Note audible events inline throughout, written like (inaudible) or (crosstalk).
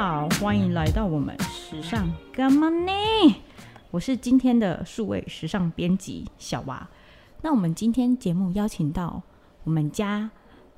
好，欢迎来到我们时尚干嘛呢？我是今天的数位时尚编辑小娃。那我们今天节目邀请到我们家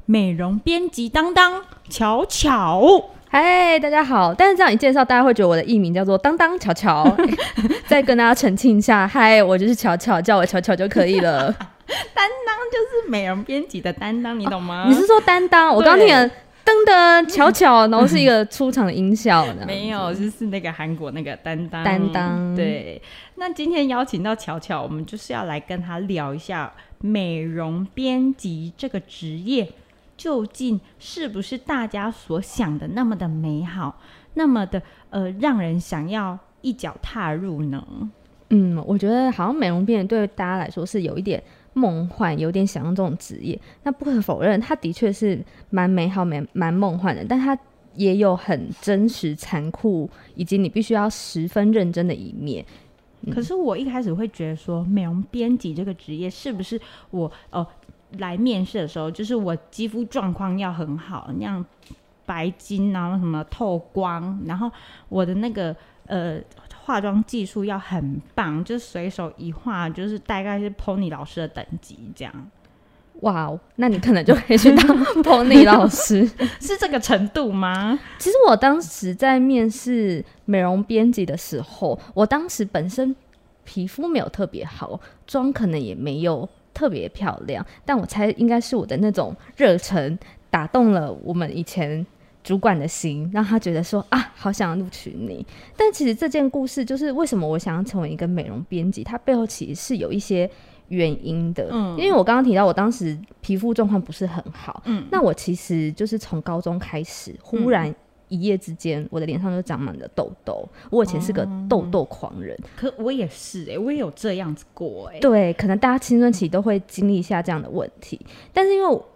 美容编辑当当巧巧。嗨，大家好！但是这样一介绍，大家会觉得我的艺名叫做当当巧巧。(laughs) 再跟大家澄清一下，嗨，我就是巧巧，叫我巧巧就可以了。(laughs) 担当就是美容编辑的担当，你懂吗？哦、你是说担当？我刚听了。噔噔，巧巧，然后是一个出场的音效呢。没有，就是那个韩国那个担当。担当，对。那今天邀请到巧巧，我们就是要来跟他聊一下美容编辑这个职业，究竟是不是大家所想的那么的美好，那么的呃让人想要一脚踏入呢？嗯，我觉得好像美容编辑对大家来说是有一点。梦幻，有点想要这种职业，那不可否认，它的确是蛮美好、蛮蛮梦幻的，但它也有很真实、残酷，以及你必须要十分认真的一面。可是我一开始会觉得说，美容编辑这个职业是不是我哦、呃、来面试的时候，就是我肌肤状况要很好，那样白金啊，什么透光，然后我的那个呃。化妆技术要很棒，就随手一画，就是大概是 Pony 老师的等级这样。哇哦，那你可能就可以去当 Pony 老师，(laughs) 是这个程度吗？其实我当时在面试美容编辑的时候，我当时本身皮肤没有特别好，妆可能也没有特别漂亮，但我猜应该是我的那种热忱打动了我们以前。主管的心让他觉得说啊，好想要录取你。但其实这件故事就是为什么我想要成为一个美容编辑，它背后其实是有一些原因的。嗯，因为我刚刚提到，我当时皮肤状况不是很好。嗯，那我其实就是从高中开始，忽然一夜之间，我的脸上就长满了痘痘。我以前是个痘痘狂人，嗯、可我也是哎、欸，我也有这样子过哎、欸。对，可能大家青春期都会经历一下这样的问题，但是因为我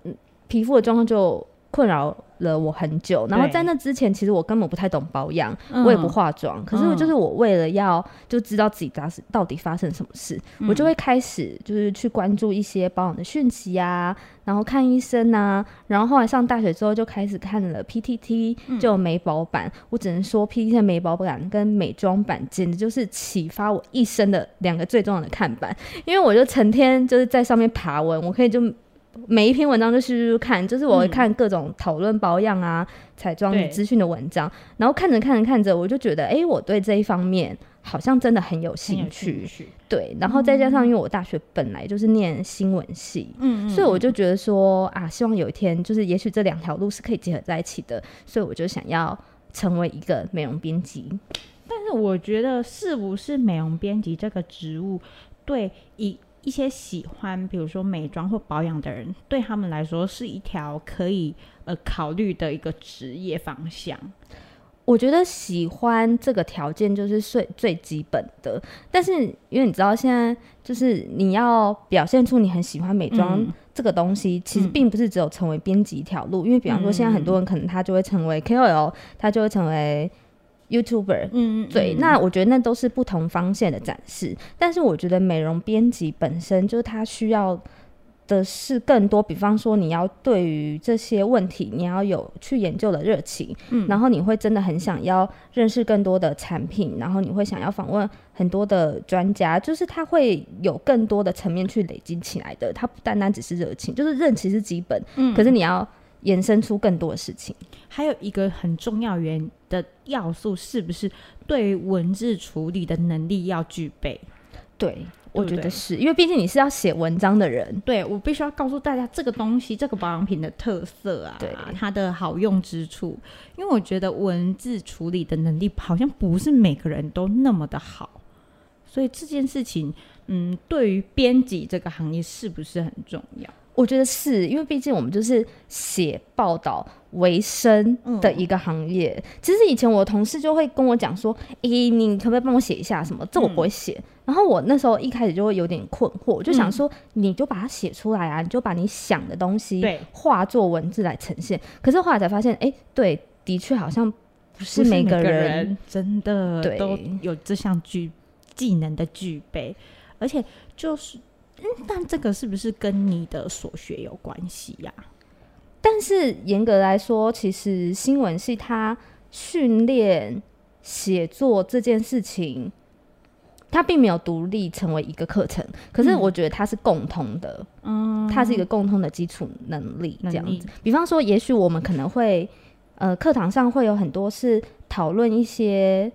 皮肤的状况就困扰了我很久，然后在那之前，其实我根本不太懂保养，我也不化妆。可是，就是我为了要就知道自己当时到底发生什么事，嗯、我就会开始就是去关注一些保养的讯息啊，然后看医生啊。然后后来上大学之后，就开始看了 PTT，就美宝版。嗯、我只能说，PTT 的美宝版跟美妆版简直就是启发我一生的两个最重要的看板，因为我就成天就是在上面爬文，我可以就。每一篇文章就去看，就是我会看各种讨论保养啊、彩妆资讯的文章，然后看着看着看着，我就觉得，哎、欸，我对这一方面好像真的很有兴趣。兴趣对，然后再加上，因为我大学本来就是念新闻系，嗯，所以我就觉得说啊，希望有一天，就是也许这两条路是可以结合在一起的，所以我就想要成为一个美容编辑。但是我觉得，是不是美容编辑这个职务对一？一些喜欢，比如说美妆或保养的人，对他们来说是一条可以呃考虑的一个职业方向。我觉得喜欢这个条件就是最最基本的，但是因为你知道，现在就是你要表现出你很喜欢美妆这个东西，嗯、其实并不是只有成为编辑一条路。嗯、因为比方说，现在很多人可能他就会成为 KOL，他就会成为。YouTuber，嗯，对，那我觉得那都是不同方向的展示，但是我觉得美容编辑本身就是他需要的是更多，比方说你要对于这些问题你要有去研究的热情，嗯，然后你会真的很想要认识更多的产品，然后你会想要访问很多的专家，就是他会有更多的层面去累积起来的，它不单单只是热情，就是热情是基本，嗯，可是你要。延伸出更多的事情，还有一个很重要原的要素，是不是对于文字处理的能力要具备？对，我觉得是因为毕竟你是要写文章的人，对，我必须要告诉大家这个东西，这个保养品的特色啊，对，它的好用之处。因为我觉得文字处理的能力好像不是每个人都那么的好，所以这件事情，嗯，对于编辑这个行业是不是很重要？我觉得是因为毕竟我们就是写报道为生的一个行业。嗯、其实以前我同事就会跟我讲说：“诶、欸，你可不可以帮我写一下什么？”这我不会写。嗯、然后我那时候一开始就会有点困惑，我就想说：“你就把它写出来啊，你就把你想的东西化作文字来呈现。”可是后来才发现，哎、欸，对，的确好像不是每个人，个人真的都有这项具技能的具备，而且就是。嗯，(laughs) 但这个是不是跟你的所学有关系呀？但是严格来说，其实新闻系它训练写作这件事情，它并没有独立成为一个课程，可是我觉得它是共通的，嗯，它是一个共通的基础能力这样子。比方说，也许我们可能会，呃，课堂上会有很多是讨论一些。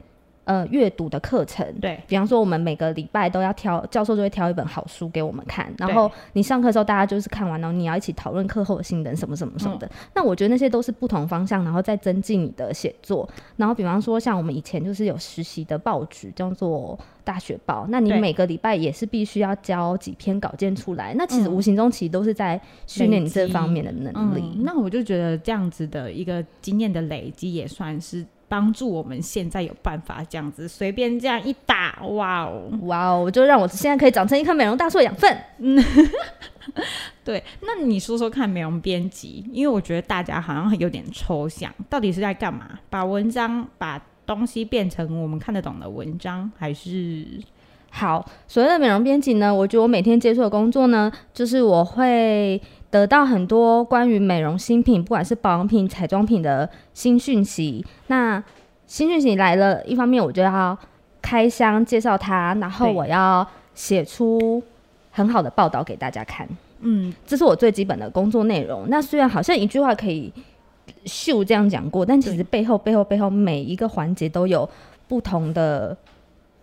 呃，阅读的课程，对，比方说我们每个礼拜都要挑，教授就会挑一本好书给我们看，然后你上课的时候大家就是看完，然后你要一起讨论课后的心得什么什么什么的。嗯、那我觉得那些都是不同方向，然后再增进你的写作。然后比方说像我们以前就是有实习的报纸叫做大学报，那你每个礼拜也是必须要交几篇稿件出来。那其实无形中其实都是在训练你这方面的能力、嗯。那我就觉得这样子的一个经验的累积也算是。帮助我们现在有办法这样子随便这样一打，哇哦哇哦，就让我现在可以长成一棵美容大树的养分。嗯，(laughs) 对。那你说说看，美容编辑，因为我觉得大家好像有点抽象，到底是在干嘛？把文章把东西变成我们看得懂的文章，还是？好，所谓的美容编辑呢，我觉得我每天接触的工作呢，就是我会。得到很多关于美容新品，不管是保养品、彩妆品的新讯息。那新讯息来了，一方面我就要开箱介绍它，然后我要写出很好的报道给大家看。嗯，这是我最基本的工作内容。那虽然好像一句话可以秀这样讲过，但其实背后、背后、背后每一个环节都有不同的。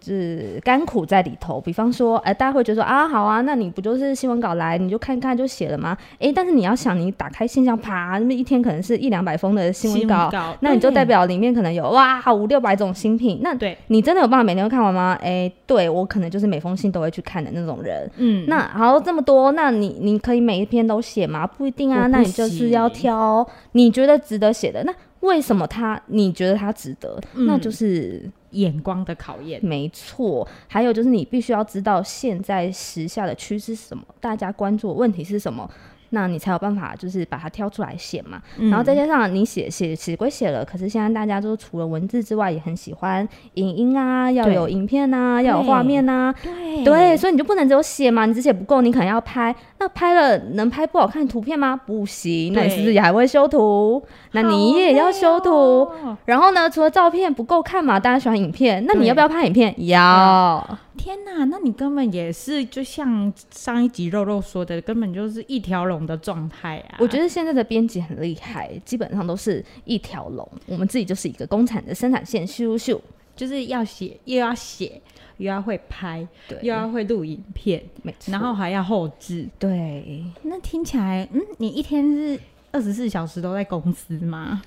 是甘苦在里头，比方说，哎、呃，大家会觉得说啊，好啊，那你不就是新闻稿来，你就看看就写了吗？哎、欸，但是你要想，你打开信箱，啪，那么一天可能是一两百封的新闻稿，稿，那你就代表里面可能有哇，好五六百种新品。那对你真的有办法每天都看完吗？哎、欸，对我可能就是每封信都会去看的那种人。嗯，那好，这么多，那你你可以每一篇都写吗？不一定啊，那你就是要挑你觉得值得写的。那为什么他你觉得他值得？嗯、那就是。眼光的考验，没错。还有就是，你必须要知道现在时下的趋势是什么，大家关注的问题是什么。那你才有办法，就是把它挑出来写嘛、嗯。然后再加上你写写写归写了，可是现在大家都除了文字之外，也很喜欢影音啊，要有影片啊，要有画面啊。对对，所以你就不能只有写嘛，你只写不够，你可能要拍。那拍了能拍不好看的图片吗？不行。那你是不是也还会修图？那你也要修图、哦。然后呢，除了照片不够看嘛，大家喜欢影片，那你要不要拍影片？要。天呐，那你根本也是就像上一集肉肉说的，根本就是一条龙的状态啊！我觉得现在的编辑很厉害，基本上都是一条龙。我们自己就是一个工厂的生产线，咻咻，就是要写，又要写，又要会拍，对，又要会录影片，然后还要后置。对，那听起来，嗯，你一天是二十四小时都在公司吗？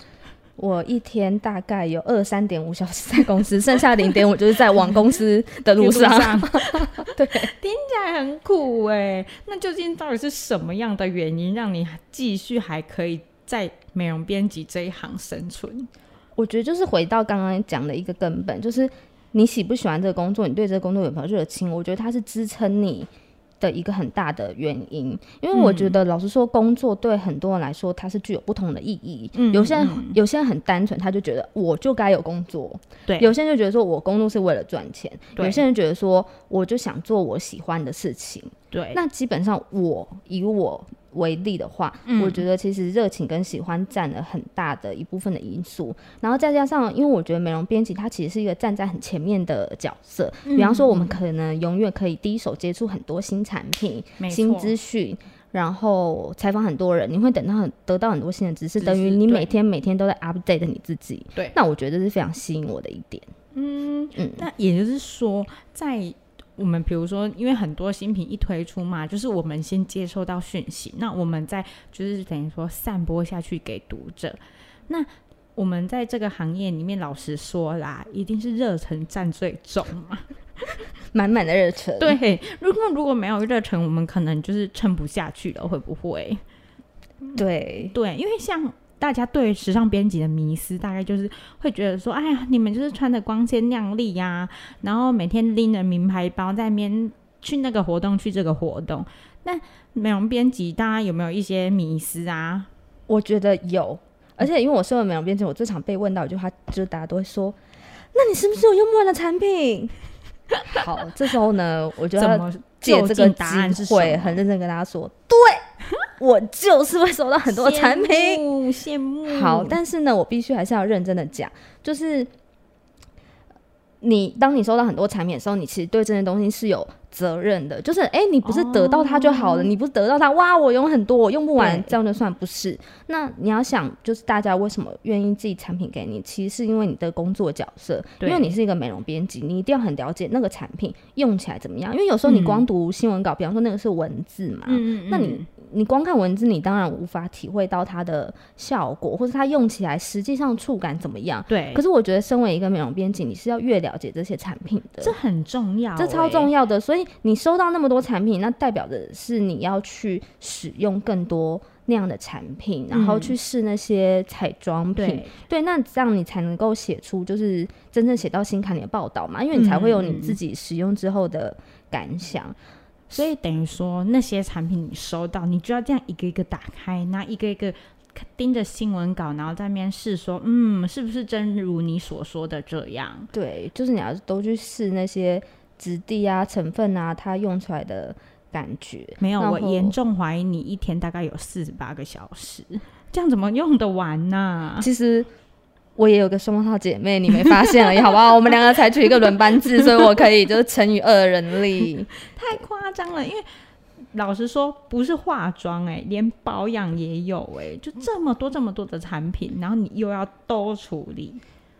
我一天大概有二三点五小时在公司，(laughs) 剩下零点五就是在往公司的路上。(laughs) 对，听起来很苦哎、欸。那究竟到底是什么样的原因，让你继续还可以在美容编辑这一行生存？我觉得就是回到刚刚讲的一个根本，就是你喜不喜欢这个工作，你对这个工作有没有热情？我觉得它是支撑你。的一个很大的原因，因为我觉得老实说，工作对很多人来说，它是具有不同的意义。嗯，有些人有些人很单纯，他就觉得我就该有工作。对，有些人就觉得说我工作是为了赚钱。对，有些人觉得说我就想做我喜欢的事情。对，那基本上我以我。为例的话，嗯，我觉得其实热情跟喜欢占了很大的一部分的因素，然后再加上，因为我觉得美容编辑它其实是一个站在很前面的角色，嗯，比方说我们可能永远可以第一手接触很多新产品、新资讯，然后采访很多人，你会等到很得到很多新的知识，等于你每天每天都在 update 你自己。对，那我觉得这是非常吸引我的一点。嗯嗯，那也就是说在。我们比如说，因为很多新品一推出嘛，就是我们先接收到讯息，那我们再就是等于说散播下去给读者。那我们在这个行业里面，老实说啦，一定是热忱占最重嘛，满满的热忱。对，如果如果没有热忱，我们可能就是撑不下去了，会不会？对对，因为像。大家对时尚编辑的迷思，大概就是会觉得说：“哎呀，你们就是穿的光鲜亮丽呀，然后每天拎着名牌包在那边去那个活动，去这个活动。”那美容编辑，大家有没有一些迷思啊？我觉得有，而且因为我身为美容编辑，我最常被问到一句话，就是大家都会说：“那你是不是有用不完的产品？” (laughs) 好，这时候呢，我就要借这个机会，很认真跟大家说：“对。”我就是会收到很多产品，羡慕，羡慕。好，但是呢，我必须还是要认真的讲，就是你当你收到很多产品的时候，你其实对这些东西是有。责任的，就是哎、欸，你不是得到它就好了，哦、你不是得到它，哇，我用很多，我用不完，这样就算不是。那你要想，就是大家为什么愿意寄产品给你，其实是因为你的工作角色，因为你是一个美容编辑，你一定要很了解那个产品用起来怎么样。因为有时候你光读新闻稿，嗯、比方说那个是文字嘛，嗯嗯，那你。你光看文字，你当然无法体会到它的效果，或者它用起来实际上触感怎么样。对。可是我觉得，身为一个美容编辑，你是要越了解这些产品的，这很重要欸，这超重要的。所以你收到那么多产品，那代表的是你要去使用更多那样的产品，然后去试那些彩妆品。对，对，那这样你才能够写出就是真正写到心坎里的报道嘛，因为你才会有你自己使用之后的感想。嗯所以等于说，那些产品你收到，你就要这样一个一个打开，然后一个一个盯着新闻稿，然后在面试说，嗯，是不是真如你所说的这样？对，就是你要都去试那些质地啊、成分啊，它用出来的感觉。没有，我严重怀疑你一天大概有四十八个小时，这样怎么用得完呢、啊？其实。我也有个双胞胎姐妹，你没发现而已，(laughs) 好不好？我们两个采取一个轮班制，(laughs) 所以我可以就是乘以二人力。太夸张了，因为老实说，不是化妆哎、欸，连保养也有哎、欸，就这么多这么多的产品，然后你又要都处理。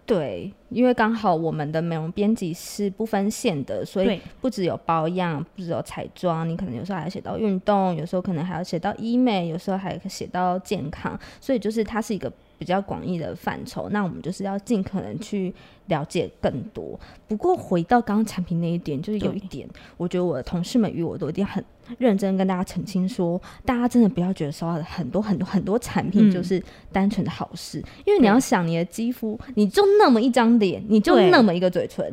对，因为刚好我们的美容编辑是不分线的，所以不只有保养，不只有彩妆，你可能有时候还要写到运动，有时候可能还要写到医美，有时候还写到健康，所以就是它是一个。比较广义的范畴，那我们就是要尽可能去了解更多。不过回到刚刚产品那一点，就是有一点，我觉得我的同事们与我都一定很认真跟大家澄清说，大家真的不要觉得收到很多很多很多产品就是单纯的好事，嗯、因为你要想你的肌肤，你就那么一张脸，你就那么一个嘴唇，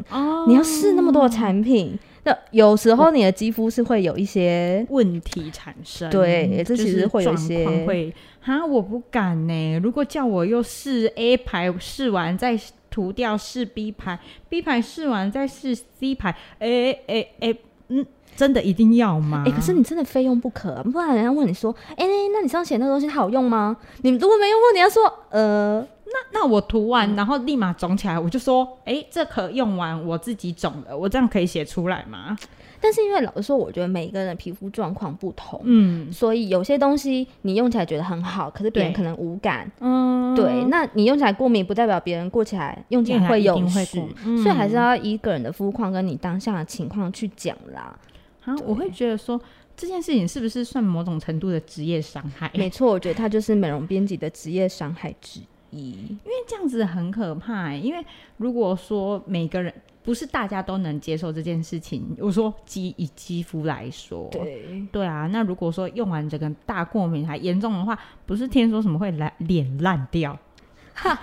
你要试那么多的产品。那有时候你的肌肤是会有一些问题产生，对，这其实会有一些会哈，我不敢呢。如果叫我又试 A 牌试完再涂掉试 B 牌，B 牌试完再试 C 牌，哎哎哎，嗯，真的一定要吗？哎、欸，可是你真的非用不可，不然人家问你说，哎、欸，那你上次写那个东西好用吗？你如果没用过，你要说，呃。那那我涂完，然后立马肿起来，我就说，哎、欸，这可用完我自己肿了，我这样可以写出来吗？但是因为老实说，我觉得每一个人的皮肤状况不同，嗯，所以有些东西你用起来觉得很好，可是别人可能无感，嗯，对。那你用起来过敏，不代表别人过起来用起来会有事，嗯、所以还是要依个人的肤况跟你当下的情况去讲啦。啊，我会觉得说这件事情是不是算某种程度的职业伤害？没错，我觉得它就是美容编辑的职业伤害之一。因为这样子很可怕、欸，因为如果说每个人不是大家都能接受这件事情，我说肌以肌肤来说，对对啊，那如果说用完这个大过敏还严重的话，不是听说什么会烂脸烂掉？哈，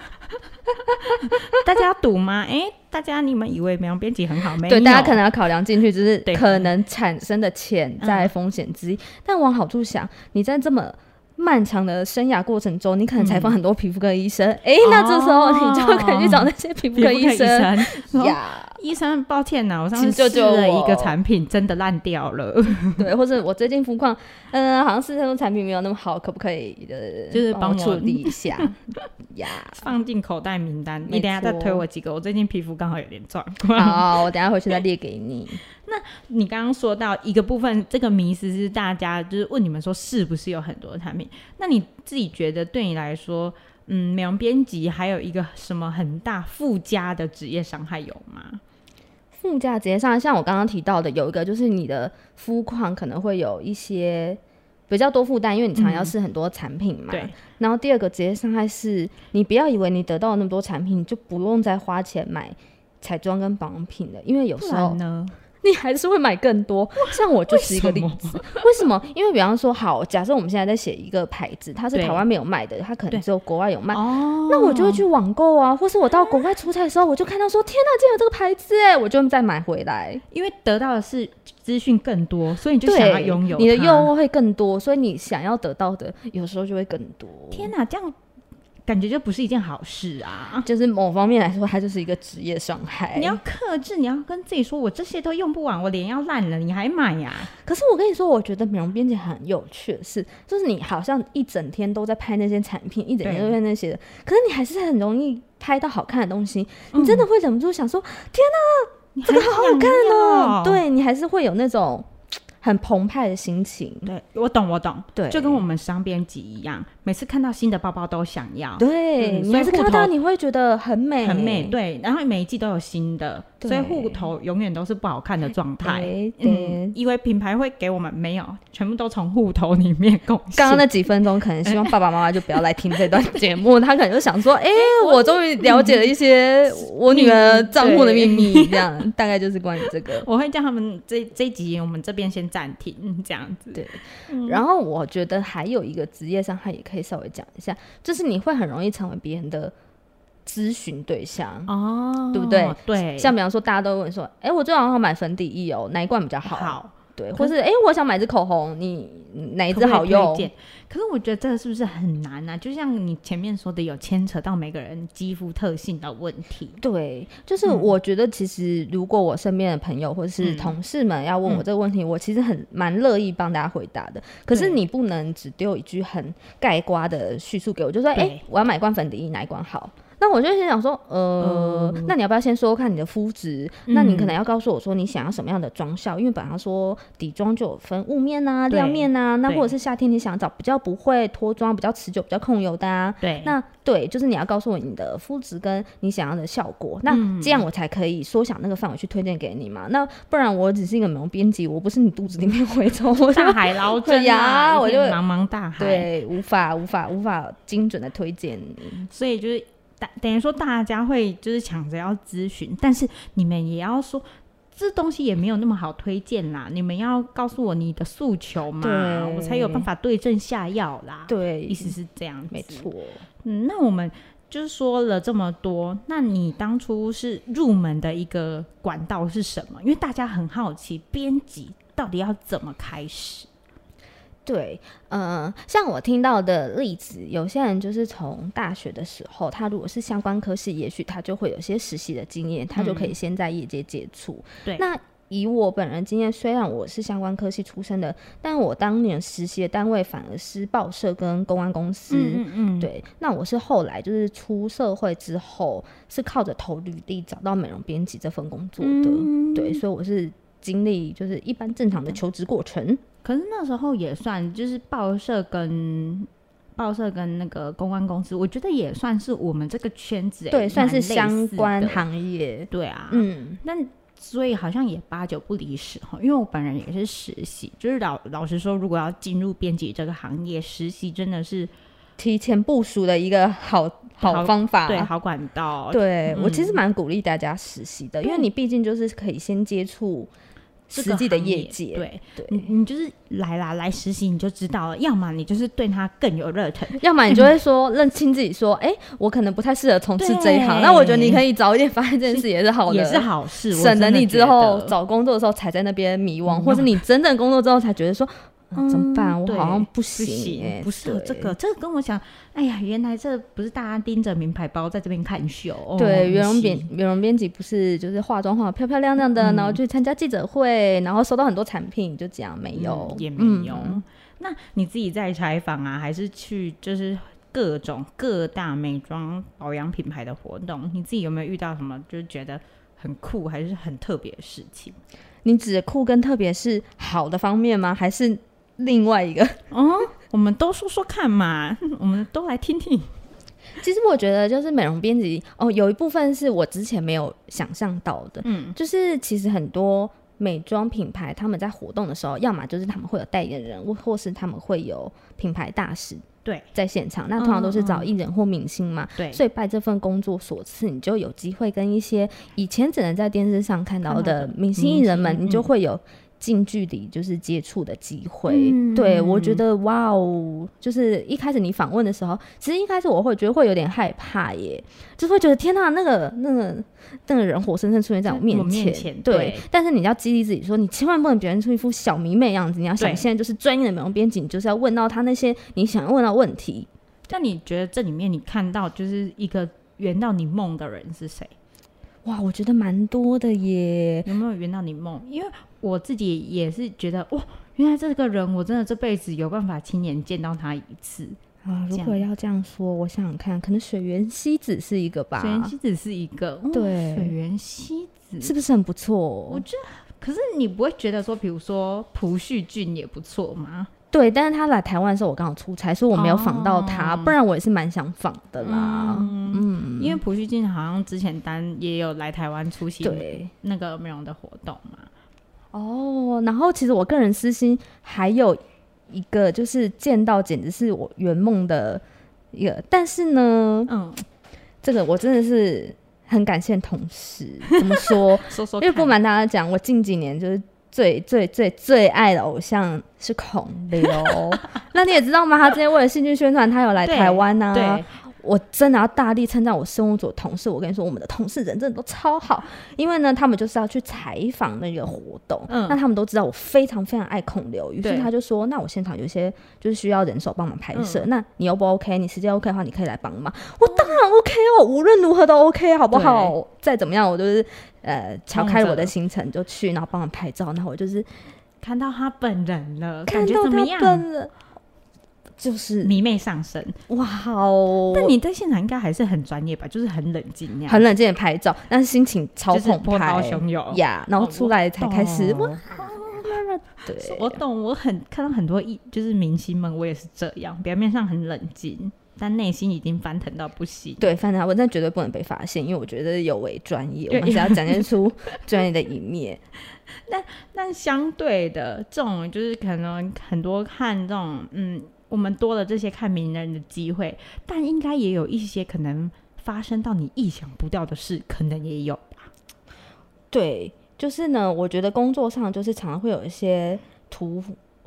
(laughs) 大家要赌吗？哎、欸，大家你们以为美容编辑很好没？对，大家可能要考量进去，就是可能产生的潜在风险之一。但往好处想，你在这么。漫长的生涯过程中，你可能采访很多皮肤科医生，哎、嗯欸，那这时候你就可以去找那些皮肤科医生。(laughs) 呀。医生，抱歉呐，我上次试了一个产品，真的烂掉了。(laughs) 对，或者我最近肤况，嗯、呃，好像是那种产品没有那么好，可不可以呃，就是帮我处理一下 (laughs) 呀？放进口袋名单，你等下再推我几个。我最近皮肤刚好有点状况，好，我等下回去再列给你。(laughs) 那你刚刚说到一个部分，这个迷思是大家就是问你们说是不是有很多产品？那你自己觉得对你来说，嗯，美容编辑还有一个什么很大附加的职业伤害有吗？附加职业上，像我刚刚提到的，有一个就是你的肤况可能会有一些比较多负担，因为你常常要试很多产品嘛。嗯、对。然后第二个直接伤害是，你不要以为你得到那么多产品，你就不用再花钱买彩妆跟保养品了，因为有时候呢。你还是会买更多，像我就是一个例子。为什，么？因为比方说，好，假设我们现在在写一个牌子，它是台湾没有卖的，它可能只有国外有卖。那我就会去网购啊，或是我到国外出差的时候，我就看到说，天哪，竟然有这个牌子哎，我就再买回来。因为得到的是资讯更多，所以你就想要拥有。你的诱惑会更多，所以你想要得到的有时候就会更多。天哪，这样感觉就不是一件好事啊。就是某方面来说，它就是一个职业伤害。你要克制，你要跟自己说，我这些都用不完，我脸要烂了，你还买呀？可是我跟你说，我觉得美容编辑很有趣的是，就是你好像一整天都在拍那些产品，一整天都在那些的，可是你还是很容易拍到好看的东西，你真的会忍不住想说：嗯、天哪，这个好好看哦！对，你还是会有那种。很澎湃的心情，对，我懂，我懂，对，就跟我们商编辑一样，每次看到新的包包都想要，对，你还是看到你会觉得很美，很美，对，然后每一季都有新的。所以户头永远都是不好看的状态，嗯，因为品牌会给我们没有，全部都从户头里面贡献。刚刚那几分钟，可能希望爸爸妈妈就不要来听这段节目，(laughs) 他可能就想说，哎，我终于了解了一些我女儿账户的秘密，这样大概就是关于这个。(laughs) 我会叫他们这这一集我们这边先暂停，这样子。对，然后我觉得还有一个职业伤害也可以稍微讲一下，就是你会很容易成为别人的。咨询对象哦，对不对？对，像比方说，大家都问说，哎，我最好要买粉底液哦，哪一罐比较好？好，对，或是哎，我想买支口红，你哪一支好用？可是我觉得这个是不是很难啊？就像你前面说的，有牵扯到每个人肌肤特性的问题。对，就是我觉得其实如果我身边的朋友或者是同事们要问我这个问题，我其实很蛮乐意帮大家回答的。可是你不能只丢一句很盖瓜的叙述给我，就说哎，我要买罐粉底液，哪一罐好？那我就先想说，呃，嗯、那你要不要先说说看你的肤质？嗯、那你可能要告诉我说你想要什么样的妆效，因为本来说底妆就有分雾面啊、亮面啊，那或者是夏天你想找比较不会脱妆、比较持久、比较控油的啊。对，那对，就是你要告诉我你的肤质跟你想要的效果，那这样我才可以缩小那个范围去推荐给你嘛。那不然我只是一个美容编辑，我不是你肚子里面蛔虫，我大海捞针 (laughs) 呀，我就茫茫大海，对，无法无法无法精准的推荐你，所以就是。等于说大家会就是抢着要咨询，但是你们也要说这东西也没有那么好推荐啦。你们要告诉我你的诉求嘛，我才有办法对症下药啦。对，意思是这样子，没错。嗯，那我们就是说了这么多，那你当初是入门的一个管道是什么？因为大家很好奇，编辑到底要怎么开始？对，嗯、呃，像我听到的例子，有些人就是从大学的时候，他如果是相关科系，也许他就会有些实习的经验，他就可以先在业界接触。对、嗯，那以我本人经验，虽然我是相关科系出身的，但我当年实习的单位反而是报社跟公安公司。嗯嗯，对，那我是后来就是出社会之后，是靠着投履历找到美容编辑这份工作的。嗯、对，所以我是经历就是一般正常的求职过程。可是那时候也算，就是报社跟报社跟那个公关公司，我觉得也算是我们这个圈子，对，算是相关行业，对啊，嗯，那所以好像也八九不离十哈，因为我本人也是实习，就是老老实说，如果要进入编辑这个行业，实习真的是提前部署的一个好好方法，对，好管道，对、嗯、我其实蛮鼓励大家实习的，因为你毕竟就是可以先接触。实际的业界，对对，你你就是来啦，来实习你就知道了。要么你就是对他更有热忱，要么你就会说认清自己，说，哎，我可能不太适合从事这一行。那我觉得你可以早一点发现这件事也是好的，也是好事，省得你之后找工作的时候才在那边迷惘，或是你真正工作之后才觉得说。嗯、怎么办？我好像不行，欸，不适合这个。这个跟我想，哎呀，原来这不是大家盯着名牌包在这边看秀。对，美容编美容编辑不是就是化妆化漂漂亮亮的，嗯、然后去参加记者会，然后收到很多产品，就这样没有，嗯、也没有。嗯、那你自己在采访啊，还是去就是各种各大美妆保养品牌的活动？你自己有没有遇到什么就是觉得很酷还是很特别的事情？你指的酷跟特别是好的方面吗？还是？另外一个哦，我们都说说看嘛，(laughs) 我们都来听听。其实我觉得，就是美容编辑哦，有一部分是我之前没有想象到的。嗯，就是其实很多美妆品牌他们在活动的时候，要么就是他们会有代言人，或或是他们会有品牌大使对在现场。那通常都是找艺人或明星嘛。对、嗯，所以拜这份工作所赐，你就有机会跟一些以前只能在电视上看到的明星艺人们，你就会有。近距离就是接触的机会，嗯、对我觉得哇哦，就是一开始你访问的时候，其实一开始我会觉得会有点害怕耶，就会觉得天呐，那个那个那个人活生生出现在我面前，面前对。对，但是你要激励自己说，你千万不能表现出一副小迷妹样子，你要想现在就是专业的美容编辑，你就是要问到他那些你想要问到问题。那你觉得这里面你看到就是一个圆到你梦的人是谁？哇，我觉得蛮多的耶。有没有圆到你梦？因为我自己也是觉得，哇，原来这个人我真的这辈子有办法亲眼见到他一次啊。如果要这样说，我想想看，可能水原希子是一个吧。水原希子是一个，对，水原希子是不是很不错？我觉得，可是你不会觉得说，比如说朴叙俊也不错吗？对，但是他来台湾的时候，我刚好出差，所以我没有访到他，哦、不然我也是蛮想访的啦。嗯，嗯，因为朴叙俊好像之前单也有来台湾出席对那个美容的活动嘛。哦，然后其实我个人私心还有一个，就是见到简直是我圆梦的一个，但是呢，嗯，这个我真的是很感谢同事，怎么说？(laughs) 说说，因为不瞒大家讲，我近几年就是。最最最最爱的偶像是孔刘，(laughs) 那你也知道吗？他之前为了戏剧宣传，他有来台湾呐、啊。对。我真的要大力称赞我生物组同事，我跟你说，我们的同事人真的都超好，因为呢，他们就是要去采访那个活动，嗯，那他们都知道我非常非常爱孔刘，于是他就说，那我现场有些就是需要人手帮忙拍摄，嗯，那你又不 OK，你时间 OK 的话，你可以来帮忙，我当然 OK 哦，无论如何都 OK，好不好？再怎么样，我就是呃，敲开我的行程就去，然后帮忙拍照，然后我就是看到他本人了，感觉怎么样？就是迷妹上身，哇哦！但你在现场应该还是很专业吧？就是很冷静那样，很冷静的拍照，但是心情超澎湃，就是、汹涌呀。然后出来才开始，哇！对，我懂，我很看到很多艺，就是明星们，我也是这样，表面上很冷静，但内心已经翻腾到不行。对，翻腾，我真的绝对不能被发现，因为我觉得有违专业，我们只要展现出专业的一面。(laughs) 但但相对的，这种就是可能很多看这种，嗯。我们多了这些看名人的机会，但应该也有一些可能发生到你意想不到的事，可能也有吧。对，就是呢，我觉得工作上就是常常会有一些突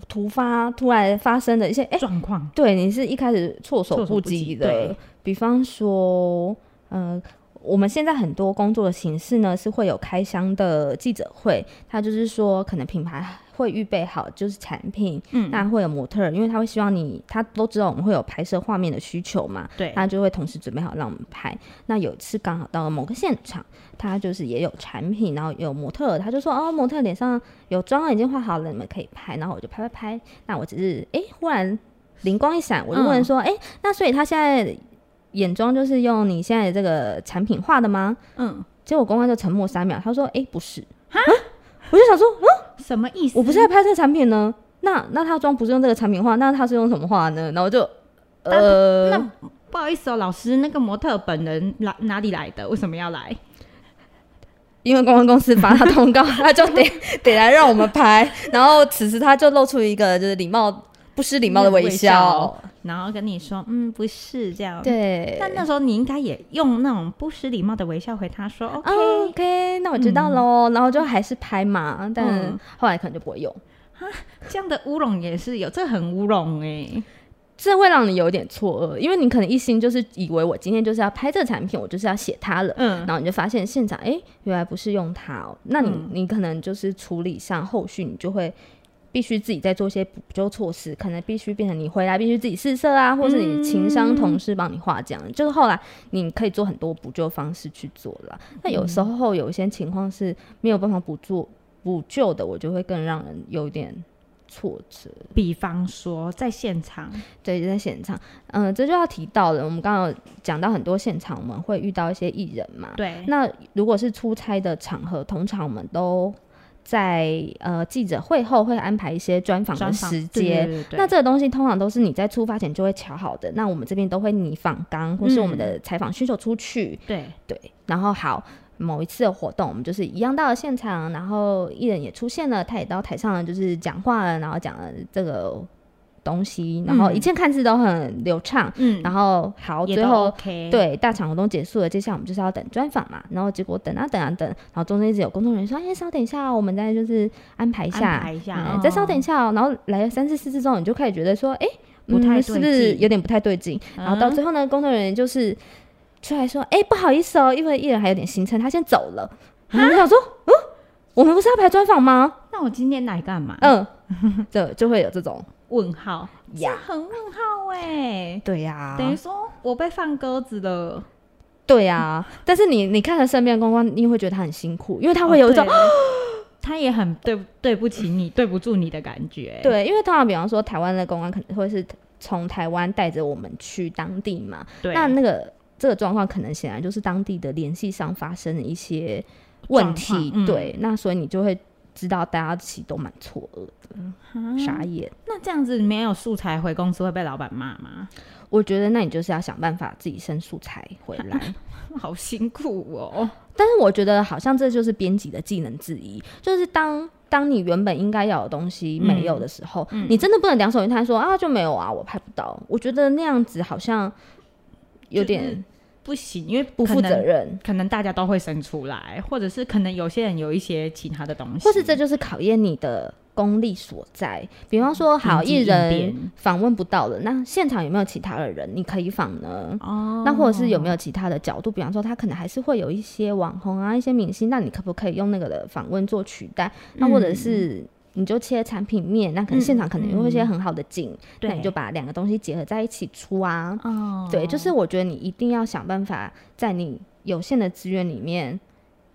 突发、突然发生的一些状况。对，你是一开始措手不及的。对，比方说，嗯、呃。我们现在很多工作的形式呢，是会有开箱的记者会，他就是说，可能品牌会预备好就是产品，嗯，那会有模特，因为他会希望你，他都知道我们会有拍摄画面的需求嘛，对，他就会同时准备好让我们拍。那有一次刚好到了某个现场，他就是也有产品，然后有模特，他就说哦，模特脸上有妆已经画好了，你们可以拍。然后我就拍拍拍，那我只是哎，忽然灵光一闪，我就问说，哎、嗯，那所以他现在。眼妆就是用你现在的这个产品画的吗？嗯，结果公关就沉默三秒，他说：“哎、欸，不是。蛤”啊，我就想说，嗯，什么意思？我不是在拍这个产品呢？那那他妆不是用这个产品画，那他是用什么画呢？然后就，呃，那不好意思哦，老师，那个模特本人来哪里来的？为什么要来？因为公关公司发他通告，(laughs) 他就得得来让我们拍。然后此时他就露出一个就是礼貌不失礼貌的微笑。然后跟你说，嗯，不是这样。对。但那时候你应该也用那种不失礼貌的微笑回他说，OK，OK，、oh, 那我知道喽、嗯。然后就还是拍嘛，但后来可能就不会用。啊、嗯，这样的乌龙也是有，这很乌龙哎，这会让你有点错愕，因为你可能一心就是以为我今天就是要拍这个产品，我就是要写它了。嗯。然后你就发现现场，哎，原来不是用它哦。那你、嗯、你可能就是处理上后续你就会。必须自己再做些补救措施，可能必须变成你回来必须自己试色啊，或是你情商同事帮你画这样、嗯，就是后来你可以做很多补救方式去做了。那有时候有一些情况是没有办法补做补救的，我就会更让人有点挫折。比方说在现场，对，在现场，嗯、呃，这就要提到了。我们刚刚讲到很多现场，我们会遇到一些艺人嘛，对。那如果是出差的场合，通常我们都。在呃记者会后会安排一些专访的时间，那这个东西通常都是你在出发前就会瞧好的。那我们这边都会拟访纲或是我们的采访需求出去，对、嗯、对。然后好，某一次的活动，我们就是一样到了现场，然后艺人也出现了，他也到台上了，就是讲话了，然后讲了这个。东西，然后一切看似都很流畅，嗯，然后好，最后、OK、对大场活动结束了，接下来我们就是要等专访嘛，然后结果等啊等啊等，然后中间一直有工作人员说：“哎，稍等一下，我们再就是安排一下，安排一下，嗯、再稍等一下。”哦然后来了三次四次之后，你就开始觉得说：“哎，不太、嗯、是不是有点不太对劲？”然后到最后呢，工作人员就是出来说：“哎，不好意思哦，因为艺人还有点行程，他先走了。”我想说：“嗯，我们不是要排专访吗？那我今天来干嘛？”嗯，(laughs) 就就会有这种。问号。呀，很问号哎，对呀，等于说我被放鸽子了，对呀。但是你你看着身边的公关，你会觉得他很辛苦，因为他会有一种，(gasps) 他也很对对不起你，对不住你的感觉。对，因为通常比方说台湾的公关可能会是从台湾带着我们去当地嘛，对，那那个这个状况可能显然就是当地的联系上发生了一些问题，对，那所以你就会。知道大家其实都蛮错愕的，嗯、傻眼。那这样子没有素材回公司会被老板骂吗？我觉得那你就是要想办法自己生素材回来，(laughs) 好辛苦哦。但是我觉得好像这就是编辑的技能之一，就是当当你原本应该要的东西没有的时候，嗯、你真的不能两手一摊说啊就没有啊，我拍不到。我觉得那样子好像有点。不行，因为不负责任，可能大家都会生出来，或者是可能有些人有一些其他的东西，或是这就是考验你的功力所在。比方说，好艺人访问不到了，那现场有没有其他的人你可以访呢？哦，那或者是有没有其他的角度？比方说，他可能还是会有一些网红啊，一些明星，那你可不可以用那个的访问做取代？那或者是。你就切产品面，那可能现场可能有一些很好的景，那你就把两个东西结合在一起出啊。哦，对，就是我觉得你一定要想办法在你有限的资源里面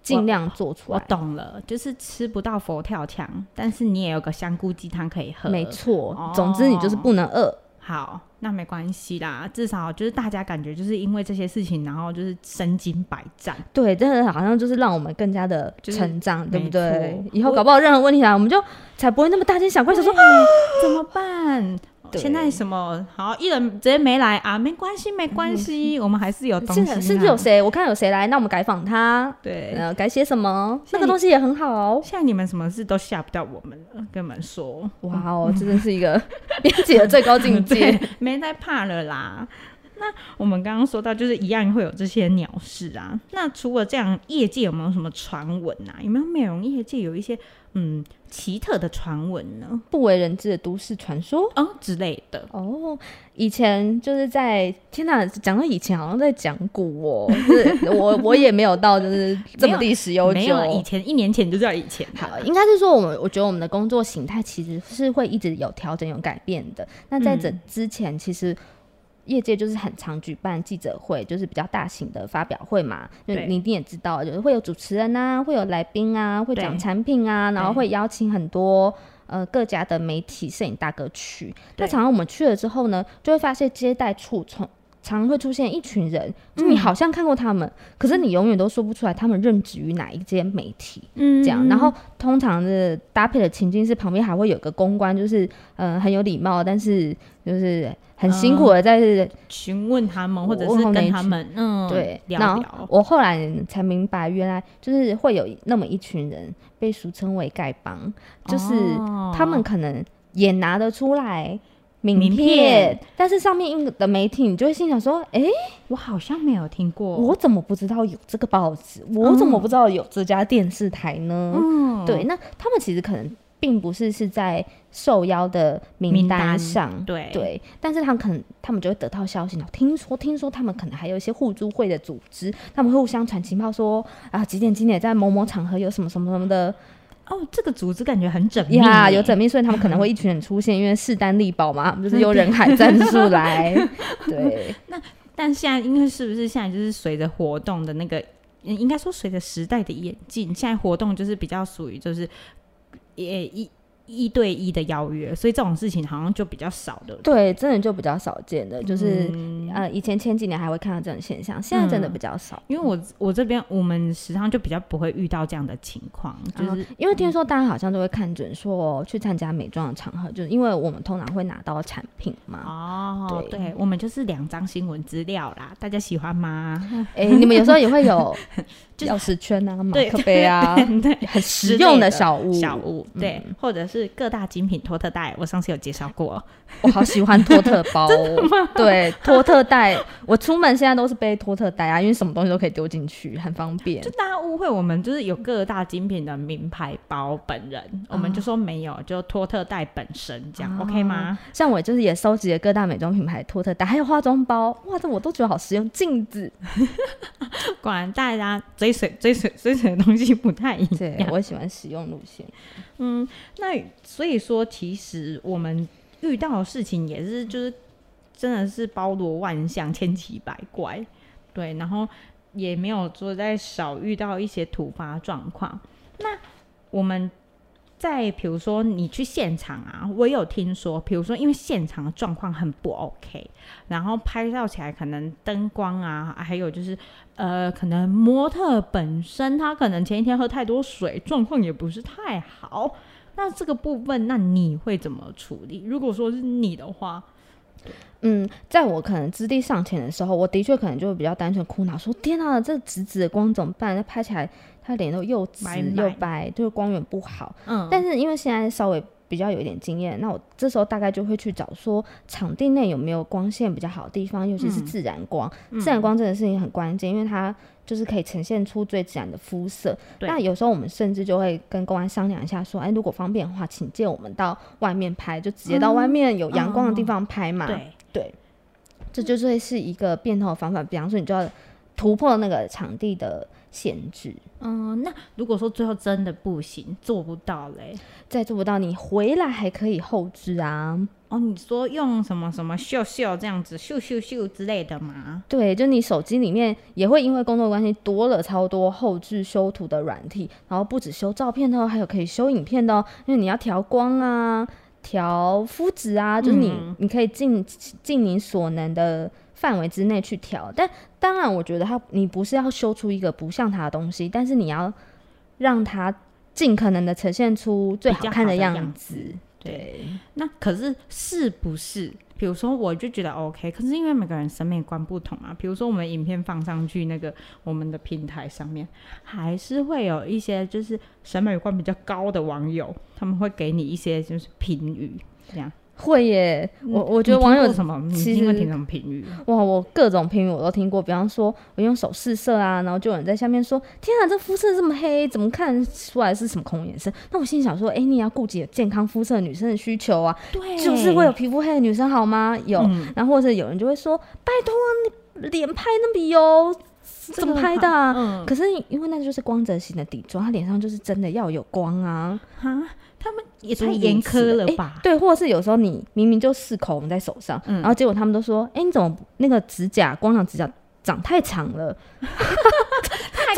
尽量做出来。我，我懂了，就是吃不到佛跳墙，但是你也有个香菇鸡汤可以喝。没错，哦、总之你就是不能饿。好。那没关系啦，至少就是大家感觉就是因为这些事情，然后就是身经百战。对，真的好像就是让我们更加的成长，对不对？以后搞不好任何问题啊，我们就才不会那么大惊小怪，想说怎么办？现在什么好艺人直接没来啊？没关系，没关系，我们还是有东西。甚至有谁？我看有谁来，那我们改访他。对，呃，改写什么？那个东西也很好哦。现在你们什么事都吓不到我们了，跟你们说。哇哦，真的是一个 (laughs) 编辑的最高境界，(laughs) 没在怕了啦。那我们刚刚说到，就是一样会有这些鸟事啊。那除了这样，业界有没有什么传闻啊？有没有美容业界有一些？嗯，奇特的传闻呢，不为人知的都市传说哦之类的哦。以前就是在天哪，讲到以前好像在讲古哦，就是我 (laughs) 我也没有到就是这么历史悠久。没有，以前一年前就叫以前。好，应该是说我们我觉得我们的工作形态其实是会一直有调整有改变的。那在这之前，其实。业界就是很常举办记者会，就是比较大型的发表会嘛。就你一定也知道，就是会有主持人啊，会有来宾啊，会讲产品啊，然后会邀请很多呃各家的媒体、摄影大哥去。那常常我们去了之后呢，就会发现接待处从常常会出现一群人，就你好像看过他们，嗯、可是你永远都说不出来他们任职于哪一间媒体。嗯，这样。然后通常的搭配的情境是旁边还会有个公关，就是呃很有礼貌，但是就是。很辛苦的在询问他们，或者是跟他们，嗯，对，聊聊。我后来才明白，原来就是会有那么一群人被俗称为丐帮，就是他们可能也拿得出来名片，但是上面印的媒体，你就会心想说：哎，我好像没有听过，我怎么不知道有这个报纸？我怎么不知道有这家电视台呢？嗯，对，那他们其实可能。并不是是在受邀的名单上，单对对，但是他们可能他们就会得到消息，听说听说他们可能还有一些互助会的组织，他们会互相传情报说啊几点几点在某某场合有什么什么什么的，哦，这个组织感觉很缜密呀，有缜密，所以他们可能会一群人出现，因为势单力薄嘛，(laughs) 就是用人海战术来，对。(laughs) (laughs) 那但现在因为是不是现在就是随着活动的那个，应该说随着时代的演进，现在活动就是比较属于就是。也一一对一的邀约，所以这种事情好像就比较少的。对，真的就比较少见的，就是、嗯、呃，以前前几年还会看到这种现象，现在真的比较少。嗯、因为我我这边我们时常就比较不会遇到这样的情况，就是因为听说大家好像都会看准说去参加美妆的场合，就是因为我们通常会拿到产品嘛。哦，对，对，我们就是两张新闻资料啦，大家喜欢吗？哎、欸，你们有时候也会有。钥匙圈啊，马克杯啊，(laughs) 对，很实用的小物，小物，对，或者是各大精品托特袋，我上次有介绍过，我好喜欢托特包，(laughs) 对，托特袋，我出门现在都是背托特袋啊，因为什么东西都可以丢进去，很方便。就大家误会我们就是有各大精品的名牌包，本人我们就说没有，就托特袋本身这样，OK 吗？像我就是也收集了各大美妆品牌托特袋，还有化妆包，哇，这我都觉得好实用，镜子，(laughs) 果然大家追。随追随追随的东西不太一样，对，我喜欢使用路线。嗯，那所以说，其实我们遇到的事情也是就是真的是包罗万象、千奇百怪，对，然后也没有说再少遇到一些突发状况。那我们。再比如说你去现场啊，我有听说，比如说因为现场的状况很不 OK，然后拍照起来可能灯光啊，还有就是呃，可能模特本身他可能前一天喝太多水，状况也不是太好。那这个部分，那你会怎么处理？如果说是你的话，嗯，在我可能资历尚浅的时候，我的确可能就会比较单纯苦恼说：天啊，这直直的光怎么办？那拍起来。他脸都又紫又白，就是光源不好。嗯，但是因为现在稍微比较有一点经验，那我这时候大概就会去找说场地内有没有光线比较好的地方，尤其是自然光。嗯、自然光这件事情很关键，因为它就是可以呈现出最自然的肤色。对那有时候我们甚至就会跟公安商量一下，说，哎，如果方便的话，请借我们到外面拍，就直接到外面有阳光的地方拍嘛。嗯、对对，这就是会是一个变通的方法。比方说，你就要突破那个场地的。限制，嗯，那如果说最后真的不行，做不到嘞，再做不到，你回来还可以后置啊。哦，你说用什么什么秀秀这样子，秀秀秀之类的吗？对，就你手机里面也会因为工作关系多了超多后置修图的软体，然后不止修照片的，还有可以修影片的哦，因为你要调光啊，调肤质啊，就是你、嗯、你可以尽尽你所能的。范围之内去调，但当然，我觉得他你不是要修出一个不像他的东西，但是你要让他尽可能的呈现出最好看的样子。样子对，对，那可是是不是？比如说，我就觉得 OK，可是因为每个人审美观不同啊。比如说，我们影片放上去那个我们的平台上面，还是会有一些就是审美观比较高的网友，他们会给你一些就是评语这样。会耶，我我觉得网友什么，其实会听什么评语？哇，我各种评语我都听过。比方说，我用手试色啊，然后就有人在下面说：“天啊，这肤色这么黑，怎么看出来是什么恐颜色？”那我心里想说：“哎、欸，你要顾及健康肤色女生的需求啊，对，就是会有皮肤黑的女生好吗？有，嗯、然后或者有人就会说：‘拜托，你脸拍那么油，怎么拍的、啊？’嗯、可是因为那就是光泽型的底妆，她脸上就是真的要有光啊，哈。”他们也太严苛了吧？对，或者是有时候你明明就四口红在手上，嗯、然后结果他们都说：“哎、欸，你怎么那个指甲光亮指甲长太长了？” (laughs)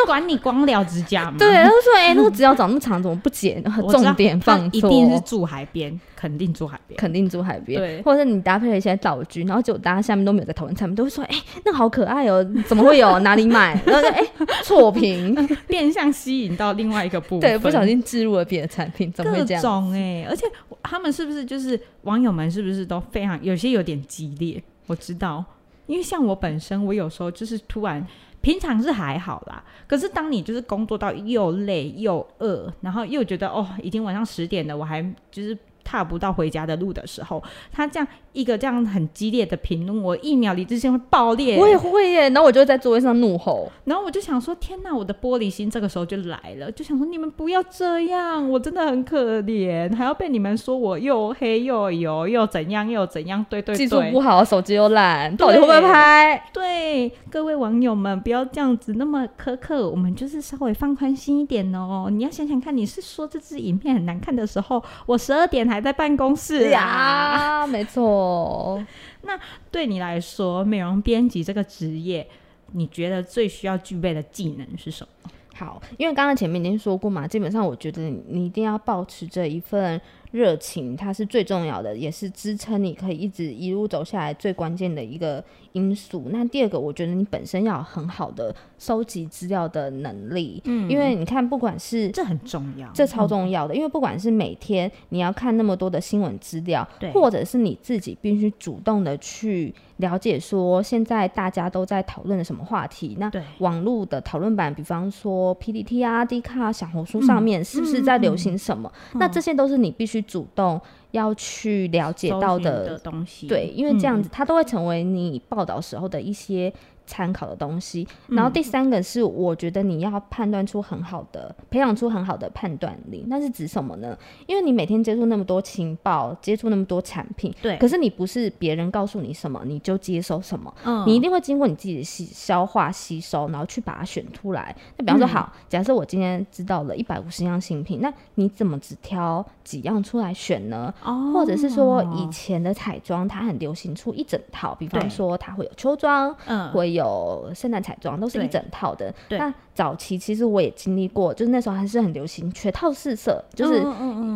还管你光疗指甲吗？对，他就说：“哎、欸，那个指甲长那么长，怎么不剪？(laughs) 重点放错。”一定是住海边，肯定住海边，肯定住海边。对，或者是你搭配了一些道具，然后就大家下面都没有在讨论产品，都会说：“哎、欸，那个好可爱哦，怎么会有？(laughs) 哪里买？”然后就哎，错评，变相吸引到另外一个部分，(laughs) 对，不小心置入了别的产品，怎么会这样？哎、欸，而且他们是不是就是网友们是不是都非常有些有点激烈？我知道，因为像我本身，我有时候就是突然。平常是还好啦，可是当你就是工作到又累又饿，然后又觉得哦，已经晚上十点了，我还就是。踏不到回家的路的时候，他这样一个这样很激烈的评论，我一秒理智线会爆裂。我也会耶，然后我就在座位上怒吼，然后我就想说：天哪，我的玻璃心这个时候就来了，就想说你们不要这样，我真的很可怜，还要被你们说我又黑又油又怎样又怎样，对对对，技术不好，手机又烂，到底会不会拍？对，各位网友们不要这样子那么苛刻，我们就是稍微放宽心一点哦。你要想想看，你是说这支影片很难看的时候，我十二点还。在办公室呀，没错。(laughs) 那对你来说，美容编辑这个职业，你觉得最需要具备的技能是什么？好，因为刚刚前面已经说过嘛，基本上我觉得你一定要保持着一份热情，它是最重要的，也是支撑你可以一直一路走下来最关键的一个因素。那第二个，我觉得你本身要有很好的收集资料的能力，嗯，因为你看，不管是这很重要，这超重要的，嗯、因为不管是每天你要看那么多的新闻资料，对，或者是你自己必须主动的去了解说现在大家都在讨论的什么话题，那网络的讨论版，比方说 PPT 啊、D 卡、小红书上面是不是在流行什么？嗯嗯嗯、那这些都是你必须主动要去了解到的，的东西。对，因为这样子它都会成为你报道时候的一些参考的东西，然后第三个是我觉得你要判断出很好的，培养出很好的判断力。那是指什么呢？因为你每天接触那么多情报，接触那么多产品，对，可是你不是别人告诉你什么你就接受什么，嗯，你一定会经过你自己的吸消化吸收，然后去把它选出来。那比方说，好，假设我今天知道了一百五十样新品，那你怎么只挑几样出来选呢？哦，或者是说以前的彩妆它很流行出一整套，比方说它会有秋装，嗯，会。有圣诞彩妆都是一整套的。那早期其实我也经历过，就是那时候还是很流行全套试色，就是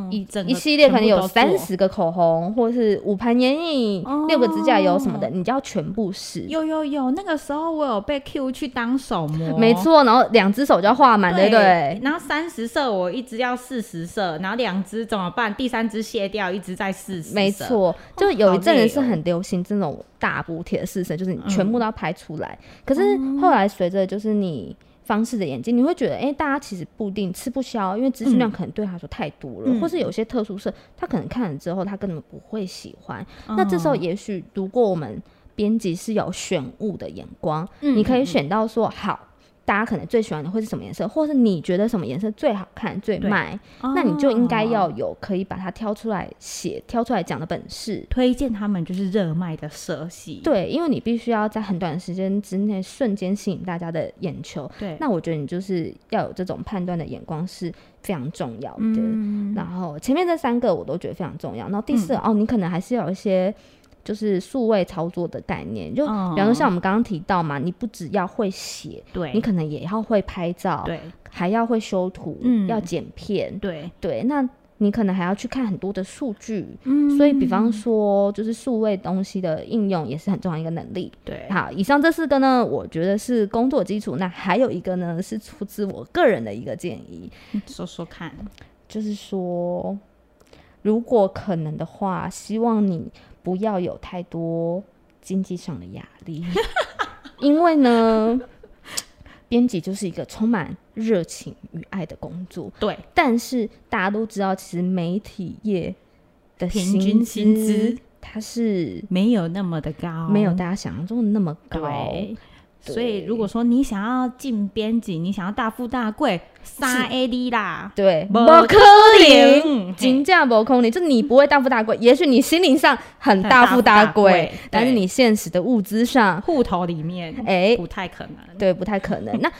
一一系列可能有三十个口红，或者是五盘眼影、六个指甲油什么的，你就要全部试。有有有，那个时候我有被 Q 去当手模，没错，然后两只手就要画满，对不对？然后三十色我一支要四十色，然后两只怎么办？第三只卸掉，一直在试。没错，就有一阵子是很流行这种大补贴的四色，就是你全部都要拍出来。可是后来随着就是你。方式的眼睛，你会觉得，哎、欸，大家其实不一定吃不消，因为资讯量可能对他说太多了，嗯、或是有些特殊色，他可能看了之后，他根本不会喜欢。嗯、那这时候，也许如果我们编辑是有选物的眼光，嗯、你可以选到说好。大家可能最喜欢的会是什么颜色，或是你觉得什么颜色最好看、最卖，那你就应该要有可以把它挑出来写、挑出来讲的本事，推荐他们就是热卖的色系。对，因为你必须要在很短的时间之内瞬间吸引大家的眼球。对，那我觉得你就是要有这种判断的眼光是非常重要的。嗯、然后前面这三个我都觉得非常重要，然后第四、嗯、哦，你可能还是要有一些。就是数位操作的概念，就比方说像我们刚刚提到嘛，你不只要会写，对，你可能也要会拍照，对，还要会修图，嗯，要剪片，对。对，那你可能还要去看很多的数据，嗯，所以比方说就是数位东西的应用也是很重要一个能力，对。好，以上这四个呢，我觉得是工作基础，那还有一个呢是出自我个人的一个建议，说说看，就是说如果可能的话，希望你。不要有太多经济上的压力，(laughs) 因为呢，编辑就是一个充满热情与爱的工作。对，但是大家都知道，其实媒体业的平均薪资它是没有那么的高，没有大家想象中的那么高。所以，如果说你想要进编辑，你想要大富大贵，三 A D 啦，对，不可能，金价不可能，就你不会大富大贵，也许你心灵上很大富大贵，但是你现实的物资上，户头里面，哎，不太可能，对，不太可能。(laughs) 那，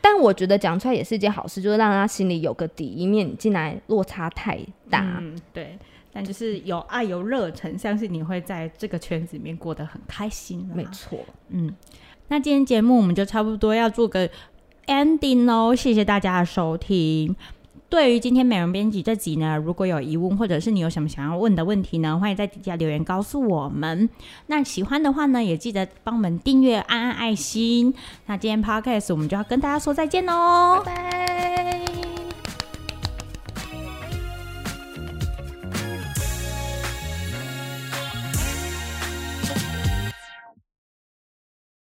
但我觉得讲出来也是一件好事，就是让他心里有个底，以免你进来落差太大。嗯，对。但就是有爱有热忱，相信你会在这个圈子里面过得很开心。没错，嗯。那今天节目我们就差不多要做个 ending 哦，谢谢大家的收听。对于今天美容编辑这集呢，如果有疑问或者是你有什么想要问的问题呢，欢迎在底下留言告诉我们。那喜欢的话呢，也记得帮我们订阅、按按爱心。那今天 podcast 我们就要跟大家说再见喽，拜拜。